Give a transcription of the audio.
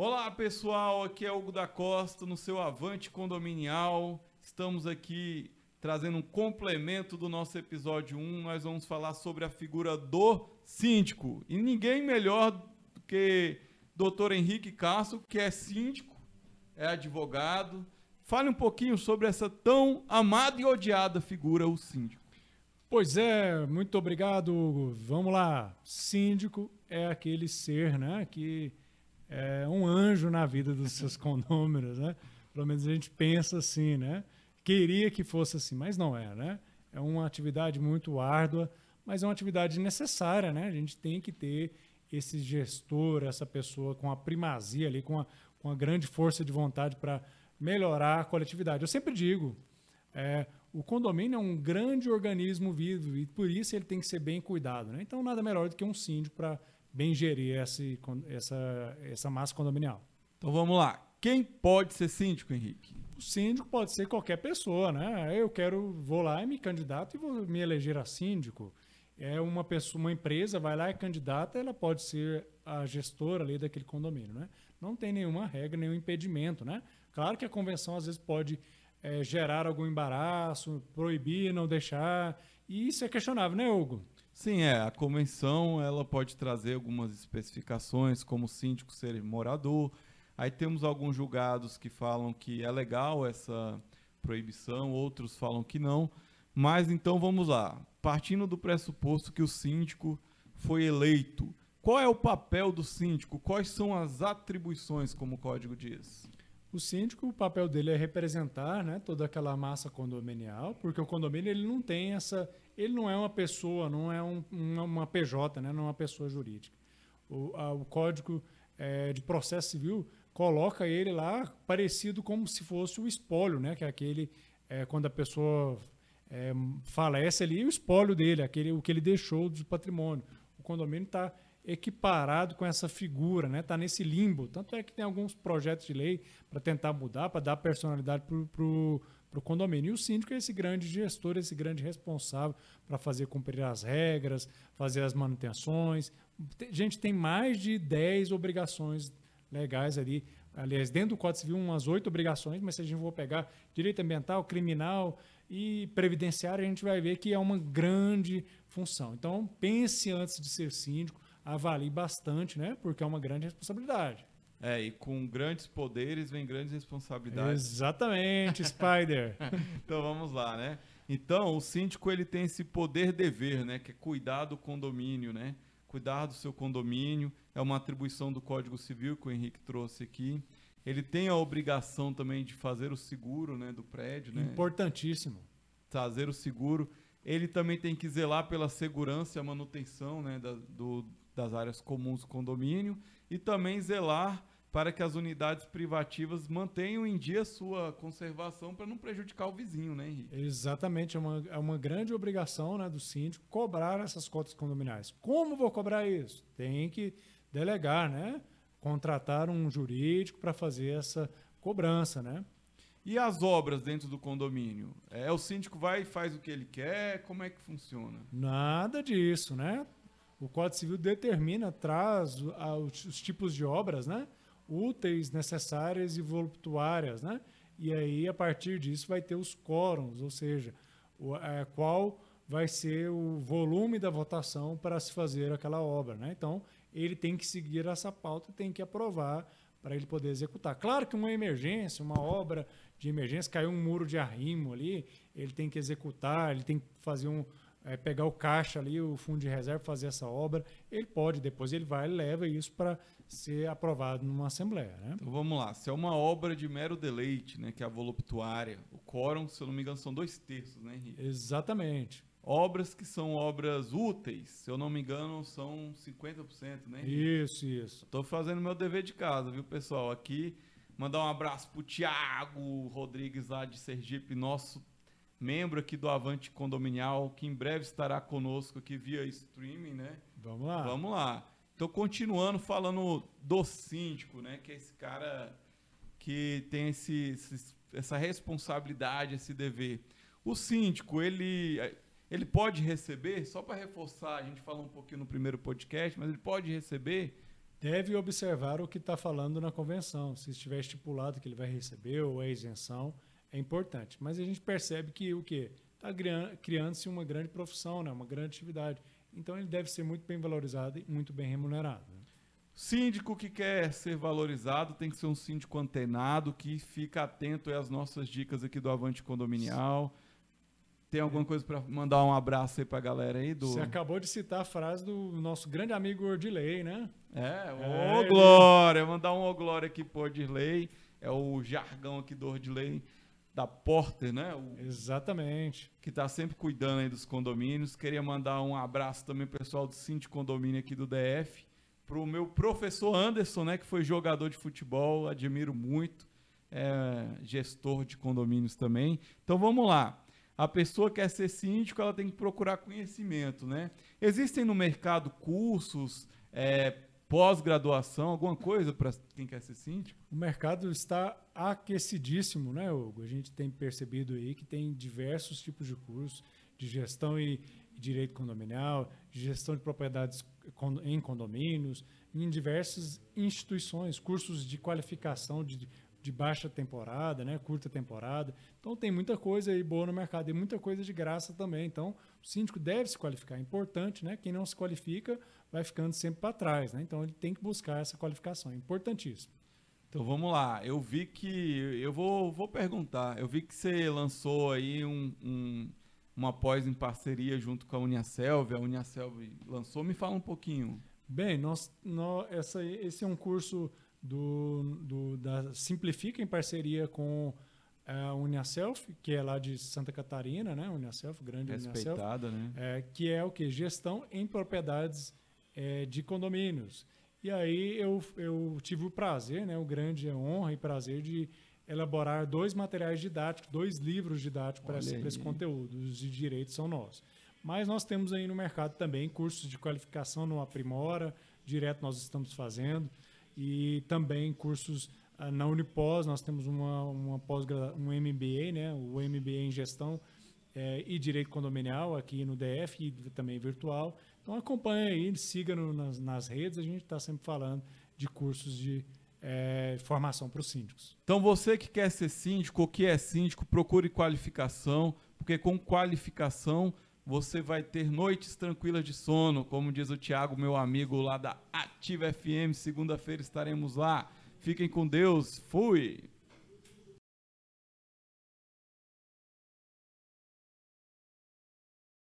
Olá pessoal, aqui é Hugo da Costa no seu Avante Condominial. Estamos aqui trazendo um complemento do nosso episódio 1. Nós vamos falar sobre a figura do síndico. E ninguém melhor do que Dr. Henrique Castro, que é síndico, é advogado. Fale um pouquinho sobre essa tão amada e odiada figura, o síndico. Pois é, muito obrigado, Hugo. Vamos lá. Síndico é aquele ser, né, que é um anjo na vida dos seus condôminos, né? Pelo menos a gente pensa assim, né? Queria que fosse assim, mas não é, né? É uma atividade muito árdua, mas é uma atividade necessária, né? A gente tem que ter esse gestor, essa pessoa com a primazia ali, com a, com a grande força de vontade para melhorar a coletividade. Eu sempre digo, é, o condomínio é um grande organismo vivo e por isso ele tem que ser bem cuidado. Né? Então, nada melhor do que um síndico para bem gerir esse, essa, essa massa condominial. Então vamos lá. Quem pode ser síndico, Henrique? O síndico pode ser qualquer pessoa, né? Eu quero, vou lá e me candidato e vou me eleger a síndico. É uma pessoa, uma empresa vai lá e é candidata, ela pode ser a gestora ali daquele condomínio, né? Não tem nenhuma regra, nenhum impedimento, né? Claro que a convenção às vezes pode é, gerar algum embaraço, proibir, não deixar, e isso é questionável, né, Hugo? Sim, é. A convenção ela pode trazer algumas especificações, como síndico ser morador. Aí temos alguns julgados que falam que é legal essa proibição, outros falam que não. Mas então vamos lá. Partindo do pressuposto que o síndico foi eleito, qual é o papel do síndico? Quais são as atribuições, como o código diz? O síndico, o papel dele é representar né, toda aquela massa condominial, porque o condomínio ele não tem essa. Ele não é uma pessoa, não é um, uma, PJ, né, não é uma pessoa jurídica. O, a, o Código é, de Processo Civil coloca ele lá parecido como se fosse o espólio, né, que é aquele. É, quando a pessoa é, falece ali, o espólio dele, aquele, o que ele deixou do patrimônio. O condomínio está equiparado com essa figura, né? Está nesse limbo. Tanto é que tem alguns projetos de lei para tentar mudar, para dar personalidade para o condomínio. E o síndico é esse grande gestor, esse grande responsável para fazer cumprir as regras, fazer as manutenções. Gente, tem mais de 10 obrigações legais ali. Aliás, dentro do Código Civil, umas oito obrigações, mas se a gente for pegar direito ambiental, criminal e previdenciário, a gente vai ver que é uma grande função. Então, pense antes de ser síndico, avalie bastante, né? Porque é uma grande responsabilidade. É, e com grandes poderes vem grandes responsabilidades. Exatamente, Spider. então vamos lá, né? Então, o síndico ele tem esse poder dever, né, que é cuidar do condomínio, né? Cuidar do seu condomínio, é uma atribuição do Código Civil que o Henrique trouxe aqui. Ele tem a obrigação também de fazer o seguro, né, do prédio, né? Importantíssimo. Fazer o seguro. Ele também tem que zelar pela segurança e a manutenção, né, da, do, das áreas comuns do condomínio e também zelar para que as unidades privativas mantenham em dia sua conservação para não prejudicar o vizinho, né, Henrique? Exatamente, é uma, é uma grande obrigação né, do síndico cobrar essas cotas condominais. Como vou cobrar isso? Tem que delegar, né? Contratar um jurídico para fazer essa cobrança, né? E as obras dentro do condomínio? É o síndico vai e faz o que ele quer? Como é que funciona? Nada disso, né? O Código Civil determina, traz os tipos de obras, né? Úteis, necessárias e voluptuárias, né? E aí, a partir disso, vai ter os quórums, ou seja, o, é, qual vai ser o volume da votação para se fazer aquela obra, né? Então, ele tem que seguir essa pauta, tem que aprovar para ele poder executar. Claro que uma emergência, uma obra de emergência, caiu um muro de arrimo ali, ele tem que executar, ele tem que fazer um, é, pegar o caixa ali, o fundo de reserva, fazer essa obra, ele pode, depois ele vai e leva isso para ser aprovado numa assembleia. Né? Então vamos lá, se é uma obra de mero deleite, né, que é a voluptuária, o quórum, se eu não me engano, são dois terços, né, Henrique? Exatamente. Obras que são obras úteis, se eu não me engano, são 50%, né? Henrique? Isso, isso. Estou fazendo meu dever de casa, viu, pessoal? Aqui, mandar um abraço pro Tiago Rodrigues lá de Sergipe, nosso membro aqui do Avante Condominial, que em breve estará conosco aqui via streaming, né? Vamos lá. Vamos lá. Estou continuando falando do síndico, né? Que é esse cara que tem esse, esse, essa responsabilidade, esse dever. O síndico, ele, ele pode receber, só para reforçar, a gente falou um pouquinho no primeiro podcast, mas ele pode receber deve observar o que está falando na convenção. Se estiver estipulado que ele vai receber ou é isenção, é importante. Mas a gente percebe que o quê? Está criando-se uma grande profissão, né? uma grande atividade. Então ele deve ser muito bem valorizado e muito bem remunerado. Né? Síndico que quer ser valorizado tem que ser um síndico antenado, que fica atento às nossas dicas aqui do Avante Condominial. Tem alguma coisa para mandar um abraço aí para a galera aí? Do... Você acabou de citar a frase do nosso grande amigo Ordilei, né? É, ô é, Glória! Mandar um ô Glória aqui pro Ordilei. É o jargão aqui do Ordilei da Porter, né? O, Exatamente. Que está sempre cuidando aí dos condomínios. Queria mandar um abraço também pessoal do Cinti Condomínio aqui do DF. Pro meu professor Anderson, né? Que foi jogador de futebol, admiro muito. É, gestor de condomínios também. Então vamos lá a pessoa quer ser síndico, ela tem que procurar conhecimento, né? Existem no mercado cursos, é, pós-graduação, alguma coisa para quem quer ser síndico? O mercado está aquecidíssimo, né, Hugo? A gente tem percebido aí que tem diversos tipos de cursos de gestão e direito condominial, de gestão de propriedades em condomínios, em diversas instituições, cursos de qualificação de de baixa temporada, né, curta temporada. Então tem muita coisa aí boa no mercado e muita coisa de graça também. Então o síndico deve se qualificar, é importante, né? Quem não se qualifica vai ficando sempre para trás, né? Então ele tem que buscar essa qualificação, é importantíssimo. Então vamos lá, eu vi que eu vou, vou perguntar, eu vi que você lançou aí um, um uma pós em parceria junto com a Uniaselv, a Uniaselv lançou, me fala um pouquinho. Bem, nós, nós essa, esse é um curso do, do, da Simplifica em parceria com a Uniaself, que é lá de Santa Catarina, né? Uniaself, grande Respeitada, Uniaself, né? É, que é o que? Gestão em propriedades é, de condomínios. E aí eu, eu tive o prazer, né? O grande honra e prazer de elaborar dois materiais didáticos, dois livros didáticos para esse, esse conteúdo. Os de direito são nossos. Mas nós temos aí no mercado também cursos de qualificação no Aprimora, direto nós estamos fazendo e também cursos uh, na Unipós, nós temos uma, uma pós um MBA, né, o MBA em Gestão é, e Direito Condominial aqui no DF e também virtual. Então acompanhe aí, siga no, nas, nas, redes, a gente está sempre falando de cursos de é, formação para os síndicos. Então você que quer ser síndico ou que é síndico, procure qualificação, porque com qualificação você vai ter noites tranquilas de sono, como diz o Tiago, meu amigo lá da Ativa FM. Segunda-feira estaremos lá. Fiquem com Deus. Fui!